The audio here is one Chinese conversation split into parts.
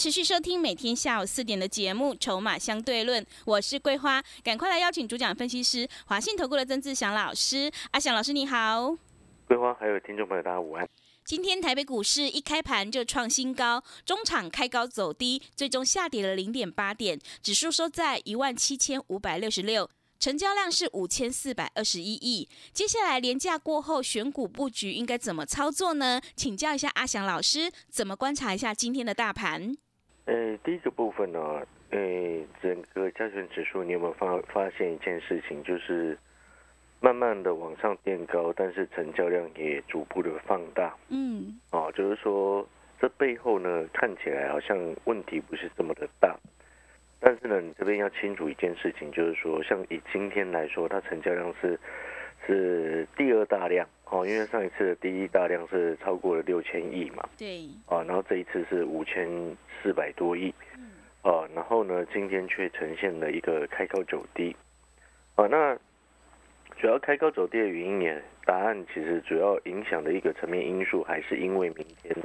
持续收听每天下午四点的节目《筹码相对论》，我是桂花，赶快来邀请主讲分析师华信投顾的曾志祥老师。阿祥老师你好，桂花还有听众朋友大家午安。今天台北股市一开盘就创新高，中场开高走低，最终下跌了零点八点，指数收在一万七千五百六十六。成交量是五千四百二十一亿。接下来廉价过后选股布局应该怎么操作呢？请教一下阿祥老师，怎么观察一下今天的大盘？呃，第一个部分呢，呃，整个加权指数，你有没有发发现一件事情，就是慢慢的往上垫高，但是成交量也逐步的放大。嗯，哦，就是说这背后呢，看起来好像问题不是这么的大。但是呢，你这边要清楚一件事情，就是说，像以今天来说，它成交量是是第二大量哦，因为上一次的第一大量是超过了六千亿嘛，对，啊，然后这一次是五千四百多亿，嗯。啊，然后呢，今天却呈现了一个开高走低，啊，那主要开高走低的原因呢，答案其实主要影响的一个层面因素，还是因为明天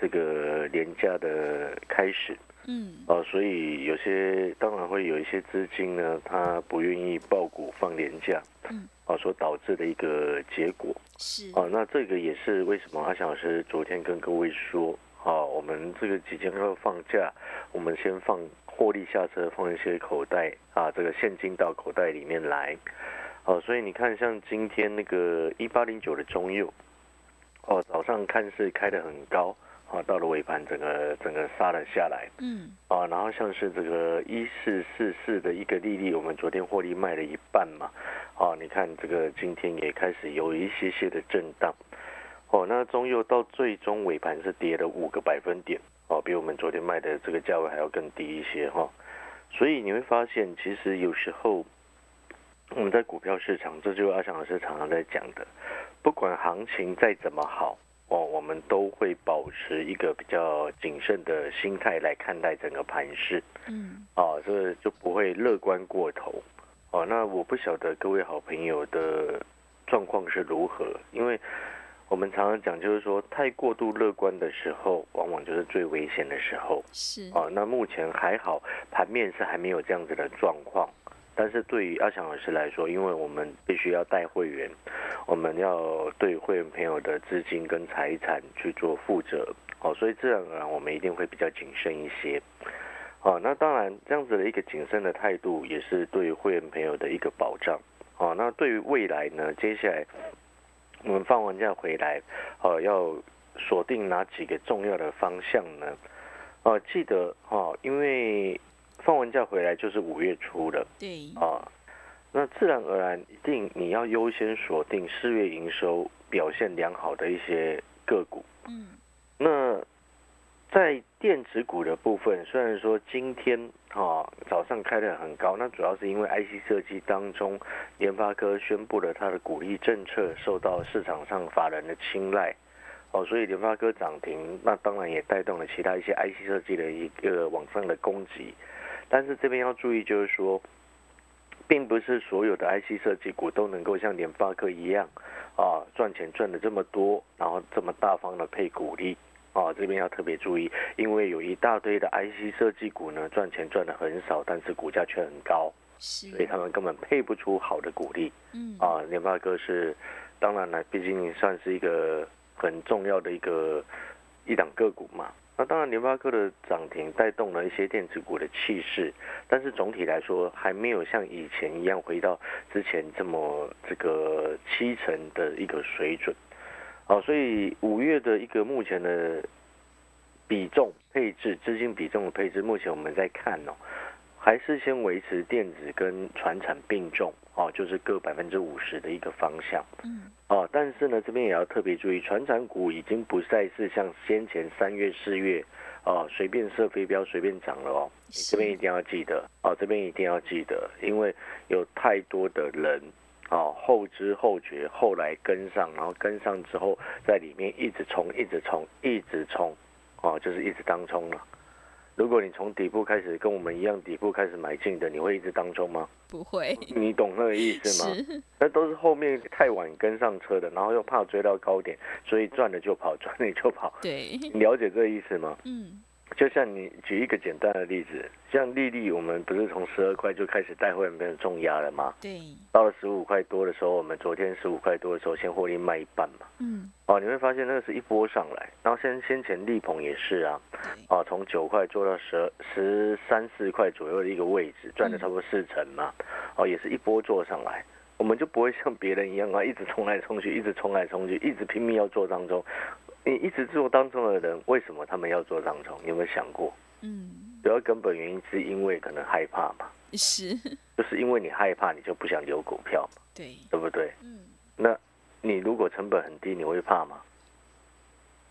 这个廉价的开始。嗯，哦，所以有些当然会有一些资金呢，他不愿意爆股放廉价，嗯，哦，所导致的一个结果，是，啊，那这个也是为什么阿翔老师昨天跟各位说，啊，我们这个即将要放假，我们先放获利下车，放一些口袋啊，这个现金到口袋里面来，哦，所以你看，像今天那个一八零九的中右，哦，早上看似开得很高。啊，到了尾盘，整个整个杀了下来。嗯，啊，然后像是这个一四四四的一个利率，我们昨天获利卖了一半嘛。啊，你看这个今天也开始有一些些的震荡。哦，那中右到最终尾盘是跌了五个百分点。哦，比我们昨天卖的这个价位还要更低一些哈。所以你会发现，其实有时候我们在股票市场，这就是阿翔老师常常在讲的，不管行情再怎么好。哦，我们都会保持一个比较谨慎的心态来看待整个盘势，嗯，啊，所以就不会乐观过头。哦，那我不晓得各位好朋友的状况是如何，因为我们常常讲，就是说太过度乐观的时候，往往就是最危险的时候。是，哦，那目前还好，盘面是还没有这样子的状况。但是对于阿强老师来说，因为我们必须要带会员，我们要对会员朋友的资金跟财产去做负责，哦，所以自然而然我们一定会比较谨慎一些，哦，那当然这样子的一个谨慎的态度，也是对会员朋友的一个保障，哦，那对于未来呢，接下来我们放完假回来，哦，要锁定哪几个重要的方向呢？哦，记得哦，因为。放完假回来就是五月初了，对啊，那自然而然一定你要优先锁定四月营收表现良好的一些个股。嗯，那在电子股的部分，虽然说今天啊早上开的很高，那主要是因为 IC 设计当中联发科宣布了它的鼓励政策受到市场上法人的青睐，哦，所以联发科涨停，那当然也带动了其他一些 IC 设计的一个往上的攻击。但是这边要注意，就是说，并不是所有的 IC 设计股都能够像联发科一样，啊，赚钱赚的这么多，然后这么大方的配股利，啊，这边要特别注意，因为有一大堆的 IC 设计股呢，赚钱赚的很少，但是股价却很高，所以他们根本配不出好的股利。嗯，啊，联发科是，当然了，毕竟算是一个很重要的一个一档个股嘛。那当然，联发科的涨停带动了一些电子股的气势，但是总体来说还没有像以前一样回到之前这么这个七成的一个水准。好，所以五月的一个目前的比重配置，资金比重的配置，目前我们在看哦，还是先维持电子跟船产并重哦，就是各百分之五十的一个方向。嗯。哦，但是呢，这边也要特别注意，船产股已经不再是像先前三月、四月哦，随便射飞镖，随便涨了哦。你这边一定要记得哦，这边一定要记得，因为有太多的人哦，后知后觉，后来跟上，然后跟上之后，在里面一直冲，一直冲，一直冲，哦，就是一直当冲了。如果你从底部开始跟我们一样底部开始买进的，你会一直当中吗？不会。你懂那个意思吗？那都是后面太晚跟上车的，然后又怕追到高点，所以赚了就跑，赚了就跑。对，你了解这个意思吗？嗯。就像你举一个简单的例子，像丽丽，我们不是从十二块就开始带会员变成重压了吗？对。到了十五块多的时候，我们昨天十五块多的时候先获利卖一半嘛。嗯。哦，你会发现那个是一波上来，然后先先前力鹏也是啊，哦，从九块做到十十三四块左右的一个位置，赚了差不多四成嘛。哦，也是一波做上来，我们就不会像别人一样啊，一直冲来冲去，一直冲来冲去，一直拼命要做当中。你一直做当中的人，为什么他们要做当中？你有没有想过？嗯，主要根本原因是因为可能害怕嘛。是，就是因为你害怕，你就不想留股票嘛。对，对不对？嗯，那你如果成本很低，你会怕吗？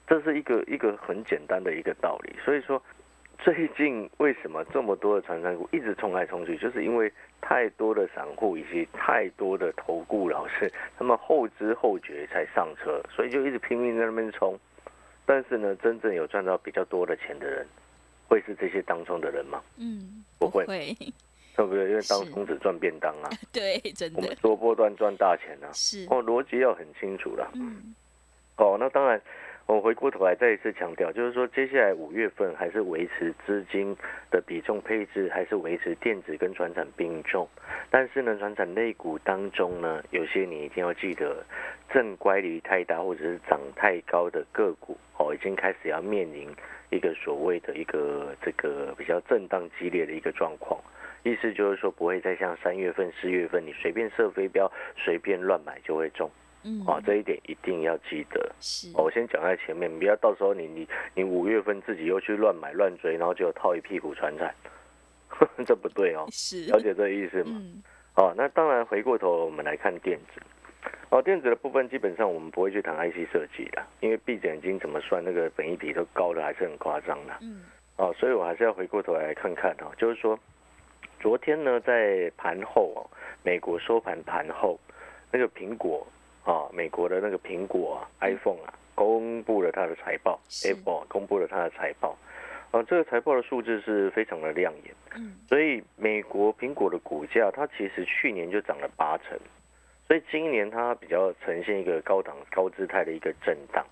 这是一个一个很简单的一个道理。所以说，最近为什么这么多的传山股一直冲来冲去，就是因为。太多的散户以及太多的投顾老师，他们后知后觉才上车，所以就一直拼命在那边冲。但是呢，真正有赚到比较多的钱的人，会是这些当中的人吗？嗯，不会，对不对？因为当中只赚便当啊。对，真的。我们多波段赚大钱啊。是。哦，逻辑要很清楚了。嗯。哦，那当然。我回过头来再一次强调，就是说，接下来五月份还是维持资金的比重配置，还是维持电子跟船产并重。但是呢，船产类股当中呢，有些你一定要记得，正乖离太大或者是涨太高的个股哦，已经开始要面临一个所谓的一个这个比较震荡激烈的一个状况。意思就是说，不会再像三月份、四月份，你随便射飞镖、随便乱买就会中。嗯，啊，这一点一定要记得。是，我先讲在前面，不要到时候你你你五月份自己又去乱买乱追，然后就套一屁股船产，这不对哦。是，了解这个意思吗？嗯。哦，那当然，回过头我们来看电子。哦，电子的部分基本上我们不会去谈 IC 设计的，因为闭着眼睛怎么算那个本益比都高的还是很夸张的。嗯。哦，所以我还是要回过头来看看哦，就是说，昨天呢在盘后哦，美国收盘盘后那个苹果。啊，美国的那个苹果啊，iPhone 啊，公布了它的财报，Apple 公布了它的财报，啊，这个财报的数字是非常的亮眼，嗯，所以美国苹果的股价它其实去年就涨了八成，所以今年它比较呈现一个高档高姿态的一个震荡，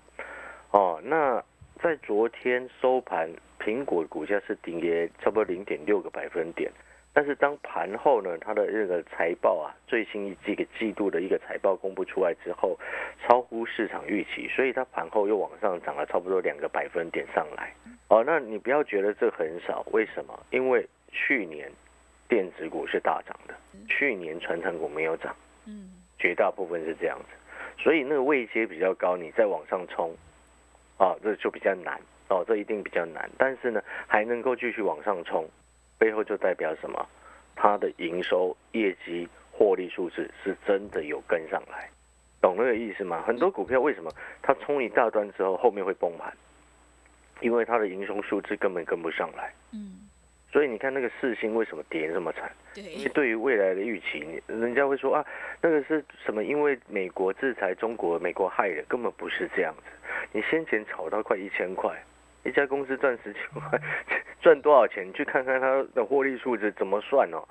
哦，那在昨天收盘，苹果股价是跌差不多零点六个百分点。但是当盘后呢，它的这个财报啊，最新几个季度的一个财报公布出来之后，超乎市场预期，所以它盘后又往上涨了差不多两个百分点上来。哦，那你不要觉得这很少，为什么？因为去年电子股是大涨的，去年传承股没有涨，嗯，绝大部分是这样子，所以那个位阶比较高，你再往上冲，啊，这就比较难哦，这一定比较难。但是呢，还能够继续往上冲。背后就代表什么？它的营收、业绩、获利数字是真的有跟上来，懂那个意思吗？很多股票为什么它冲一大段之后后面会崩盘？因为它的营收数字根本跟不上来。嗯。所以你看那个四星为什么跌这么惨？对。因为对于未来的预期，人家会说啊，那个是什么？因为美国制裁中国，美国害人，根本不是这样子。你先前炒到快一千块。一家公司赚十几块，赚多少钱？你去看看它的获利数值怎么算哦？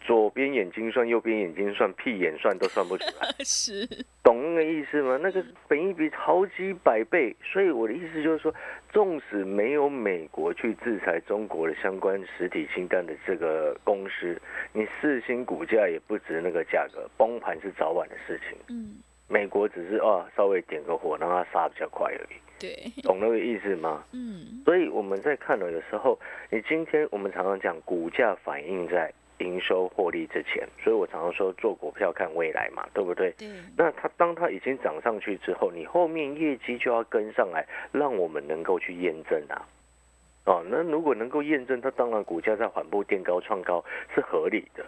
左边眼睛算，右边眼睛算，屁眼算都算不出来。是，懂那个意思吗？那个本益比好几百倍，所以我的意思就是说，纵使没有美国去制裁中国的相关实体清单的这个公司，你四星股价也不值那个价格，崩盘是早晚的事情。嗯，美国只是啊，稍微点个火，让它杀比较快而已。对，懂那个意思吗？嗯，所以我们在看的有时候，你今天我们常常讲股价反映在营收获利之前，所以我常常说做股票看未来嘛，对不对？对。那它当它已经涨上去之后，你后面业绩就要跟上来，让我们能够去验证啊。哦，那如果能够验证，它当然股价在缓步垫高创高是合理的。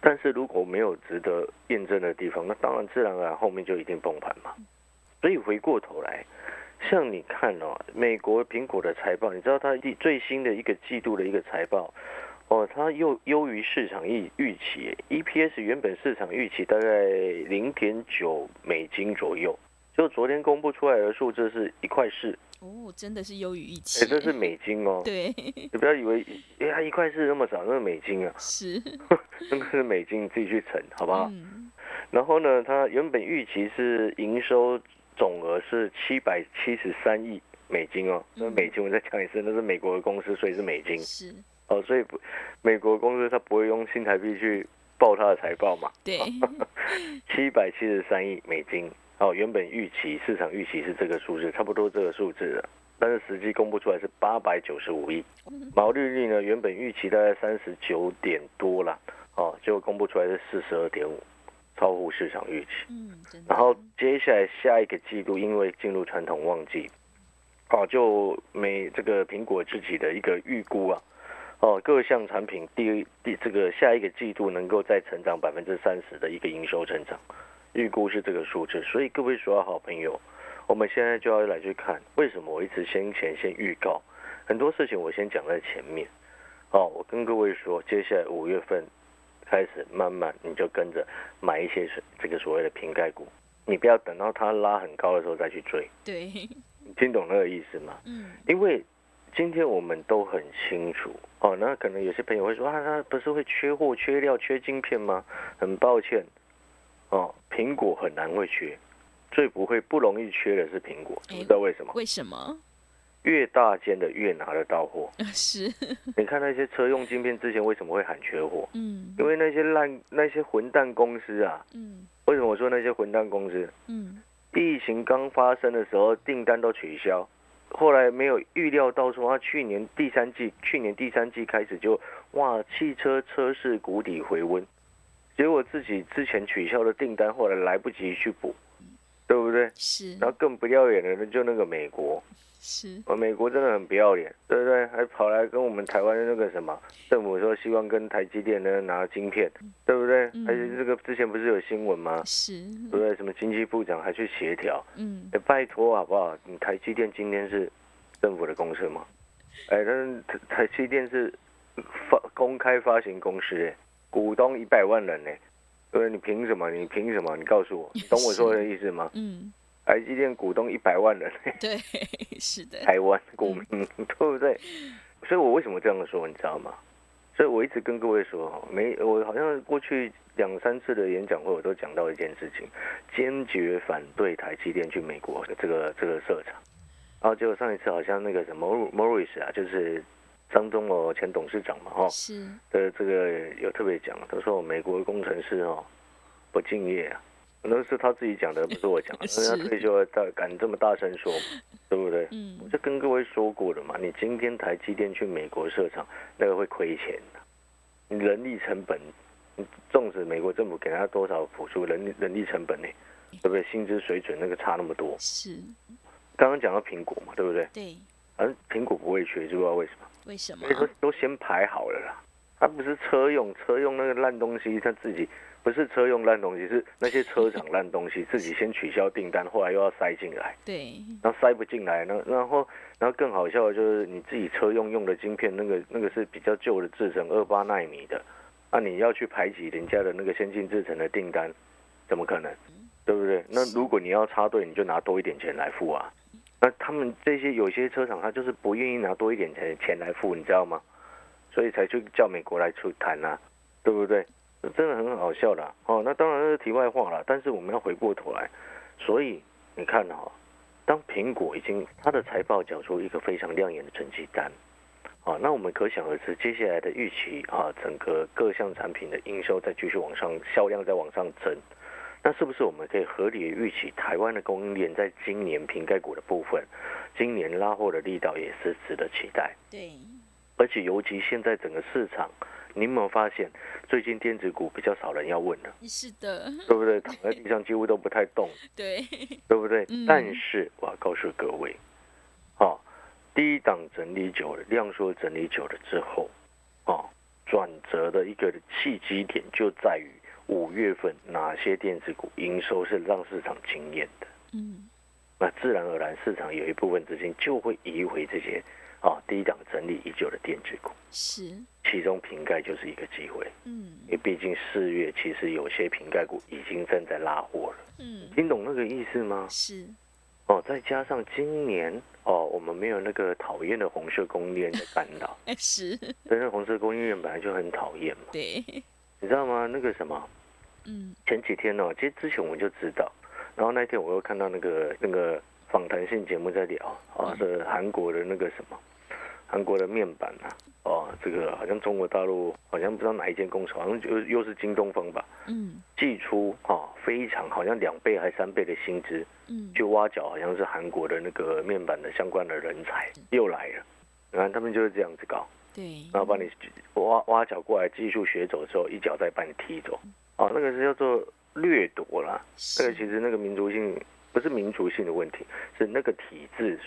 但是如果没有值得验证的地方，那当然自然而然后面就一定崩盘嘛。所以回过头来。像你看哦，美国苹果的财报，你知道它第最新的一个季度的一个财报，哦，它又优于市场预预期，EPS 原本市场预期大概零点九美金左右，就昨天公布出来的数字是一块四。哦，真的是优于预期。哎，这是美金哦。对。你不要以为，哎呀，一块四那么少，那是美金啊。是。那个是美金，你自己去乘，好不好？嗯。然后呢，它原本预期是营收总额是七百七十三亿美金哦。那美金我再讲一次，那是美国的公司，所以是美金。是。哦，所以不，美国公司它不会用新台币去报它的财报嘛？对。七百七十三亿美金。哦，原本预期市场预期是这个数字，差不多这个数字的，但是实际公布出来是八百九十五亿，毛利率呢原本预期大概三十九点多了，哦，结果公布出来是四十二点五，超乎市场预期。嗯，然后接下来下一个季度，因为进入传统旺季，哦，就每这个苹果自己的一个预估啊，哦，各项产品第第这个下一个季度能够再成长百分之三十的一个营收成长。预估是这个数字，所以各位所有好朋友，我们现在就要来去看，为什么我一直先前先预告很多事情，我先讲在前面。哦，我跟各位说，接下来五月份开始慢慢你就跟着买一些这个所谓的瓶盖股，你不要等到它拉很高的时候再去追。对，你听懂那个意思吗？嗯。因为今天我们都很清楚哦，那可能有些朋友会说啊，他不是会缺货、缺料、缺晶片吗？很抱歉。哦，苹果很难会缺，最不会不容易缺的是苹果，知道为什么？为什么？越大间的越拿得到货。是。你看那些车用晶片之前为什么会喊缺货？嗯。因为那些烂那些混蛋公司啊。嗯。为什么我说那些混蛋公司？嗯。疫情刚发生的时候，订单都取消，后来没有预料到说，他，去年第三季，去年第三季开始就哇，汽车车市谷底回温。结果自己之前取消的订单，后来来不及去补，对不对？是。然后更不要脸的，就那个美国。是。哦，美国真的很不要脸，对不对？还跑来跟我们台湾的那个什么政府说，希望跟台积电呢拿晶片，对不对？而且这个之前不是有新闻吗？是。对不对？什么经济部长还去协调？嗯。哎，拜托好不好？你台积电今天是政府的公司吗？哎，但是台台积电是发公开发行公司，哎。股东一百万人呢，呃，你凭什么？你凭什么？你告诉我，懂我说的意思吗？嗯，台积电股东一百万人，对，是的，台湾股民，对不对？所以我为什么这样说，你知道吗？所以我一直跟各位说，没，我好像过去两三次的演讲会，我都讲到一件事情，坚决反对台积电去美国这个这个设厂。然后结果上一次好像那个什么 Morris 啊，就是。张忠谋前董事长嘛，哈，是的，这个有特别讲，他说美国工程师哦不敬业啊，那是他自己讲的，不是我讲的。人家退休大敢这么大声说，对不对？嗯，我就跟各位说过了嘛，你今天台积电去美国设厂，那个会亏钱的，你人力成本，纵使美国政府给他多少补助，人力人力成本呢，对不对？薪资水准那个差那么多。是，刚刚讲到苹果嘛，对不对？对，而苹果不会缺，知不知道为什么？为什么？都都先排好了啦，它不是车用，车用那个烂东西，它自己不是车用烂东西，是那些车厂烂东西，自己先取消订单，后来又要塞进来。对。然后塞不进来，那然后然后更好笑的就是你自己车用用的晶片，那个那个是比较旧的制程，二八纳米的，那你要去排挤人家的那个先进制程的订单，怎么可能？对不对？那如果你要插队，你就拿多一点钱来付啊。那他们这些有些车厂，他就是不愿意拿多一点钱钱来付，你知道吗？所以才去叫美国来出谈啊，对不对？真的很好笑的哦。那当然是题外话了，但是我们要回过头来，所以你看哈，当苹果已经它的财报缴出一个非常亮眼的成绩单，啊，那我们可想而知，接下来的预期啊，整个各项产品的营收再继续往上，销量再往上增。那是不是我们可以合理的预期，台湾的供应链在今年瓶盖股的部分，今年拉货的力道也是值得期待。对，而且尤其现在整个市场，你有没有发现，最近电子股比较少人要问了？是的，对不对？躺在地上几乎都不太动。对，对不对？但是我要告诉各位，哦，低档整理久了，量缩整理久了之后，哦，转折的一个契机点就在于。五月份哪些电子股营收是让市场惊艳的？嗯，那自然而然市场有一部分资金就会移回这些啊低档整理已久的电子股，是，其中瓶盖就是一个机会，嗯。因为毕竟四月其实有些瓶盖股已经正在拉货了，嗯，听懂那个意思吗？是，哦，再加上今年哦，我们没有那个讨厌的红色供应链的干扰，哎 是，但是红色供应链本来就很讨厌嘛，对，你知道吗？那个什么，嗯。前几天哦，其实之前我们就知道，然后那天我又看到那个那个访谈性节目在聊啊，是韩国的那个什么，韩国的面板啊，哦，这个好像中国大陆好像不知道哪一间公司，好像又又是京东方吧，嗯。寄出啊非常好像两倍还三倍的薪资嗯，去挖角，好像是韩国的那个面板的相关的人才又来了，你看他们就是这样子搞。对，然后把你挖挖角过来，技术学走之后，一脚再把你踢走。哦，那个是叫做掠夺啦。那个，其实那个民族性不是民族性的问题，是那个体制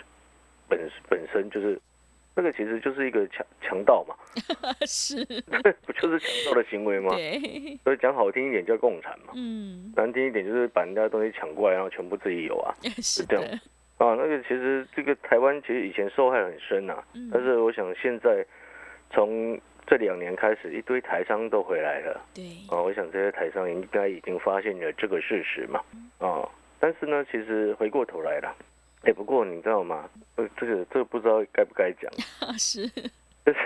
本本身就是那个其实就是一个强强盗嘛，是，不就是强盗的行为吗？对，所以讲好听一点叫共产嘛，嗯，难听一点就是把人家的东西抢过来，然后全部自己有啊。是这样的，啊，那个其实这个台湾其实以前受害很深呐、嗯但是我想现在从这两年开始，一堆台商都回来了。对，啊，我想这些台商应该已经发现了这个事实嘛。啊，但是呢，其实回过头来了，哎，不过你知道吗？呃，这个这个不知道该不该讲，是，就是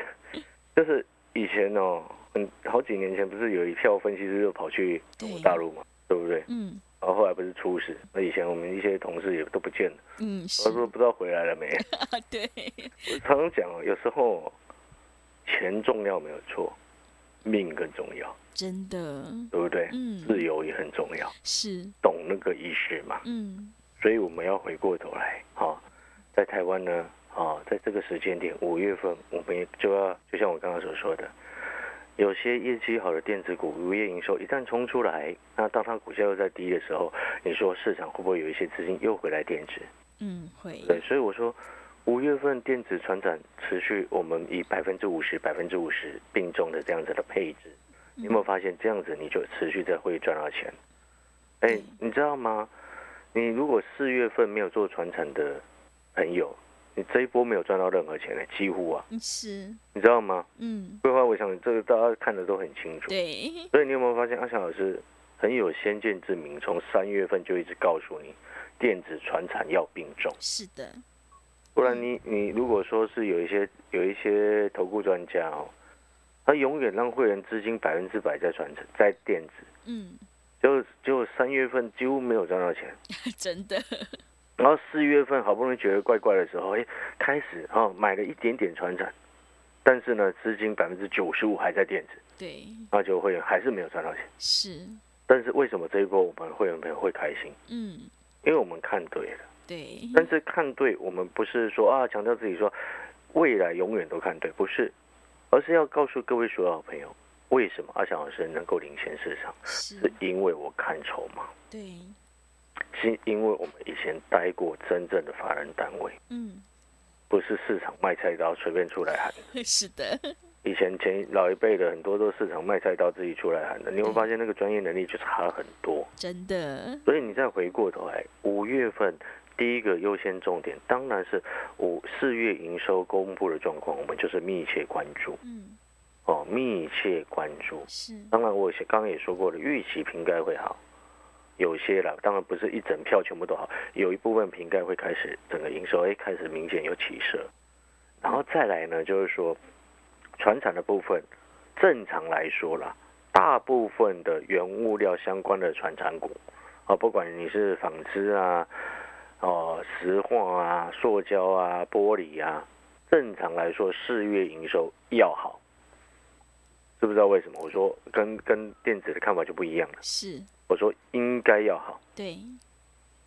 就是以前哦，嗯好几年前不是有一票分析师就跑去中国大陆嘛，对不对？嗯。然后后来不是出事，那以前我们一些同事也都不见了，嗯是。他，说不知道回来了没。啊 对，我常常讲哦，有时候钱重要没有错，命更重要，真的，对不对？嗯自由也很重要，是，懂那个意识嘛？嗯所以我们要回过头来，哈、在台湾呢，啊、在这个时间点，五月份，我们也就要，就像我刚刚所说的，有些业绩好的电子股，五月营收一旦冲出来，那当它股价又在低的时候，你说市场会不会有一些资金又回来电子？嗯会，对，所以我说五月份电子船长持续，我们以百分之五十、百分之五十并重的这样子的配置，你有没有发现这样子你就持续在会赚到钱？哎对，你知道吗？你如果四月份没有做船产的朋友，你这一波没有赚到任何钱的，几乎啊，嗯是，你知道吗？嗯规划，我想这个大家看的都很清楚。对，所以你有没有发现阿翔老师很有先见之明，从三月份就一直告诉你，电子船产要并重。是的，不然你你如果说是有一些有一些投顾专家哦，他永远让会员资金百分之百在传承在电子，嗯。就就三月份几乎没有赚到钱，真的，然后四月份好不容易觉得怪怪的时候，哎，开始哦买了一点点传承，但是呢资金百分之九十五还在电子，对，那就会员还是没有赚到钱。是，但是为什么这一波我们会员朋友会开心？嗯。因为我们看对了。对，但是看对，我们不是说啊强调自己说未来永远都看对，不是，而是要告诉各位所有好朋友，为什么阿翔老师能够领先市场，是。是，因为我看筹码，对，是因为我们以前待过真正的法人单位，嗯。不是市场卖菜刀随便出来喊。是的，以前前老一辈的很多都是市场卖菜刀自己出来喊的，你会发现那个专业能力就差很多。真的，所以你再回过头来，五月份第一个优先重点当然是五四月营收公布的状况，我们就是密切关注。嗯。哦，密切关注。是，当然，我刚刚也说过了，预期瓶盖会好，有些了，当然不是一整票全部都好，有一部分瓶盖会开始整个营收哎开始明显有起色，然后再来呢，就是说船产的部分，正常来说啦，大部分的原物料相关的船产股啊，不管你是纺织啊、哦石化啊、塑胶啊、玻璃啊，正常来说四月营收要好。知不知道为什么？我说跟跟电子的看法就不一样了。是，我说应该要好，对，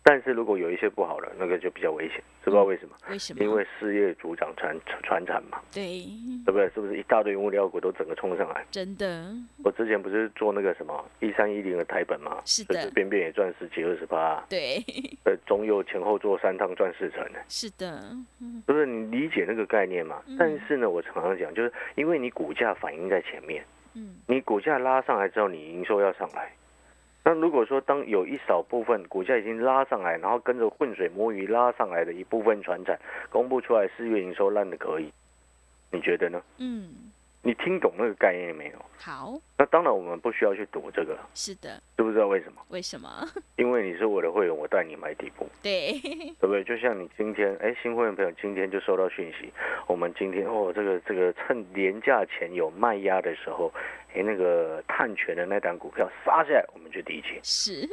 但是如果有一些不好的，那个就比较危险。知不知道为什么？为什么？因为事业主掌船船产嘛，对，对不对？是不是一大堆物料股都整个冲上来？真的，我之前不是做那个什么一三一零的台本嘛，是的随随便便也赚十几二十八，对，呃，中右前后做三趟赚四成的，是的，嗯不是？你理解那个概念嘛？嗯但是呢，我常常讲，就是因为你股价反映在前面，嗯你股价拉上来之后，你营收要上来，那如果说当有一少部分股价已经拉上来，然后跟着浑水摸鱼拉上来的一部分船产公布出来四月营收烂的可以，你觉得呢？嗯，你听懂那个概念没有？好，那当然我们不需要去赌这个，是的，知不知道为什么？为什么？因为你是我的会员，我带你买底部，对，对不对？就像你今天，哎，新会员朋友今天就收到讯息，我们今天哦，这个这个趁廉价前有卖压的时候，哎，那个碳权的那档股票杀下来，我们去低接，是，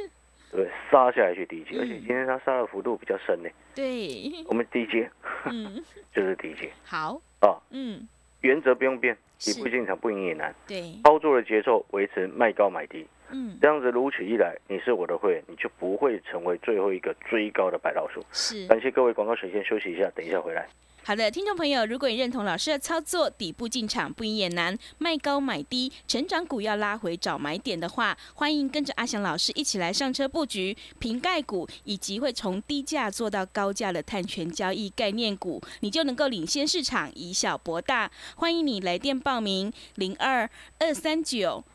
对？杀下来去低接，嗯。而且今天它杀的幅度比较深呢，对，我们低接嗯，就是低接好，啊，嗯，原则不用变，是底部进场不赢也难，对，操作的节奏维持卖高买低，嗯，这样子如此一来，你是我的会员，你就不会成为最后一个追高的白老鼠。是。感谢各位广告水先休息一下，等一下回来。好的，听众朋友，如果你认同老师的操作，底部进场不赢也难，卖高买低，成长股要拉回找买点的话，欢迎跟着阿翔老师一起来上车布局瓶盖股，以及会从低价做到高价的碳权交易概念股，你就能够领先市场，以小博大。欢迎你来电报名：零二二三九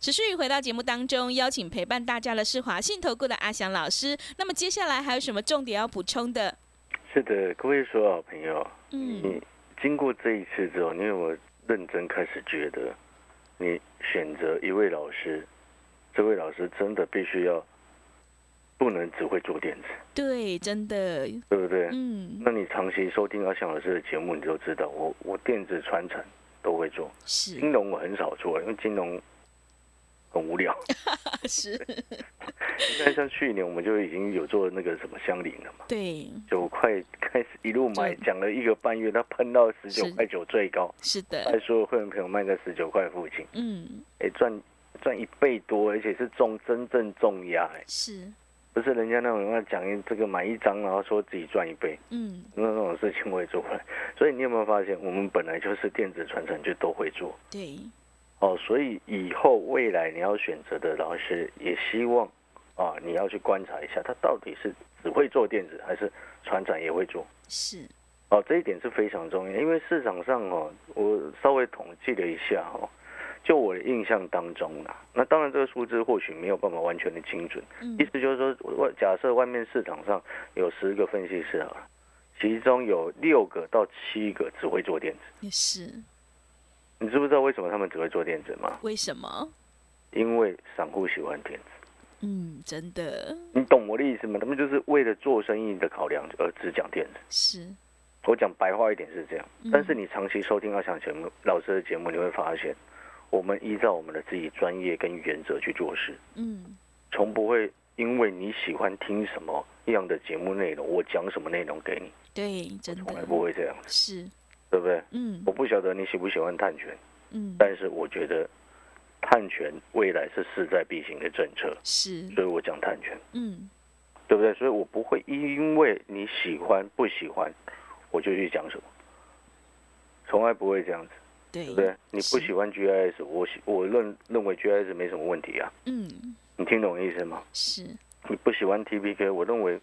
持续回到节目当中，邀请陪伴大家的是华信投顾的阿翔老师。那么接下来还有什么重点要补充的？是的，各位所有好朋友，嗯，你经过这一次之后，你有没有认真开始觉得，你选择一位老师，这位老师真的必须要不能只会做电子，对，真的，对不对？嗯，那你长期收听阿翔老师的节目，你就知道我我电子传承都会做，是。金融我很少做，因为金融很无聊。是，现在像去年我们就已经有做那个什么相邻了嘛，对，九块开始一路买，讲了一个半月，它喷到十九块九最高，是的，带所有会员朋友卖在十九块附近，嗯，哎，赚赚一倍多，而且是重真正重压，哎，是，不是人家那种要讲这个买一张然后说自己赚一倍，嗯，那那种事情我也做不来。所以你有没有发现，我们本来就是电子传承就都会做。对，哦，所以以后未来你要选择的老师，也希望啊，你要去观察一下，他到底是只会做电子，还是船长也会做。是，哦，这一点是非常重要，因为市场上哦，我稍微统计了一下哦，就我的印象当中啦，那当然这个数字或许没有办法完全的精准，嗯。意，思就是说，外假设外面市场上有十个分析师啊，其中有六个到七个只会做电子，也是，你知不知道为什么他们只会做电子吗？为什么？因为散户喜欢电子。嗯，真的你懂我的意思吗？他们就是为了做生意的考量而只讲电子。是，我讲白话一点是这样嗯，但是你长期收听阿翔节目老师的节目，你会发现，我们依照我们的自己专业跟原则去做事，嗯，从不会因为你喜欢听什么样的节目内容，我讲什么内容给你，对，真的从来不会这样，是，对不对？嗯我不晓得你喜不喜欢碳权，嗯，但是我觉得碳权未来是势在必行的政策，是，所以我讲碳权。嗯，对不对？所以我不会因为你喜欢不喜欢，我就去讲什么，从来不会这样子，对，对不对？你不喜欢 GIS，我喜我认认为 GIS 没什么问题啊，嗯，你听懂意思吗？是，你不喜欢 TPK，我认为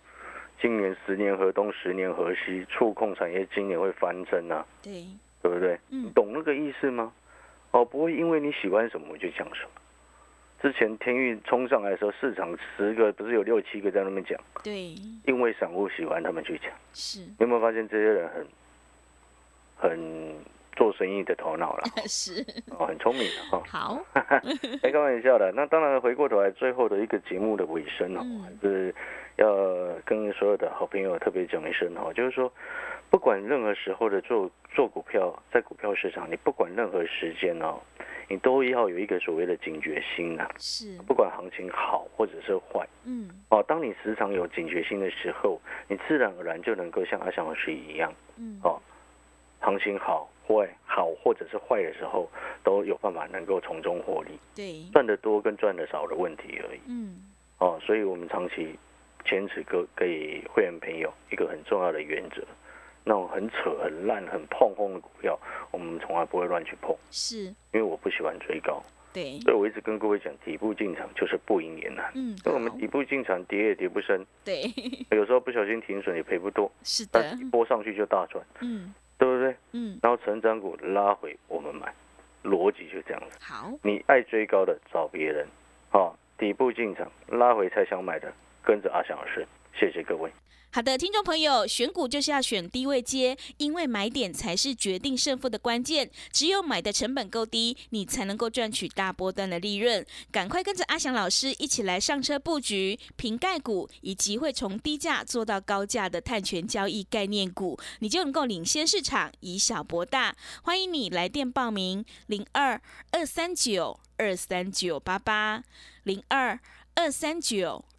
今年十年河东，十年河西，触控产业今年会翻身啊，对，对不对？嗯你懂那个意思吗？哦，不会因为你喜欢什么我就讲什么。之前天域冲上来的时候，市场十个不是有六七个在那边讲，对，因为散户喜欢他们去讲。是，你有没有发现这些人很很做生意的头脑了，是，哦，很聪明的哈。好，没 开玩笑的。那当然，回过头来，最后的一个节目的尾声哦，嗯还是要跟所有的好朋友特别讲一声哈，就是说，不管任何时候的做做股票，在股票市场，你不管任何时间哦，你都要有一个所谓的警觉心呐。是，不管行情好或者是坏，嗯，哦，当你时常有警觉心的时候，你自然而然就能够像阿翔老师一样，嗯，哦，行情好坏好或者是坏的时候，都有办法能够从中获利，对，赚得多跟赚得少的问题而已。嗯，哦，所以我们长期坚持给给会员朋友一个很重要的原则，那种很扯、很烂、很碰轰的股票，我们从来不会乱去碰，是，因为我不喜欢追高，对，所以我一直跟各位讲，底部进场就是不赢也难。嗯，好因为我们底部进场跌也跌不深，对，有时候不小心停损也赔不多，是的。但一，波上去就大赚，嗯。对不对？嗯，然后成长股拉回我们买，逻辑就这样子。好，你爱追高的找别人，哦，底部进场拉回才想买的，跟着阿翔老师。谢谢各位。好的，听众朋友，选股就是要选低位接，因为买点才是决定胜负的关键。只有买的成本够低，你才能够赚取大波段的利润。赶快跟着阿翔老师一起来上车布局瓶盖股，以及会从低价做到高价的碳权交易概念股，你就能够领先市场，以小博大。欢迎你来电报名：零二二三九二三九八八零二。二三九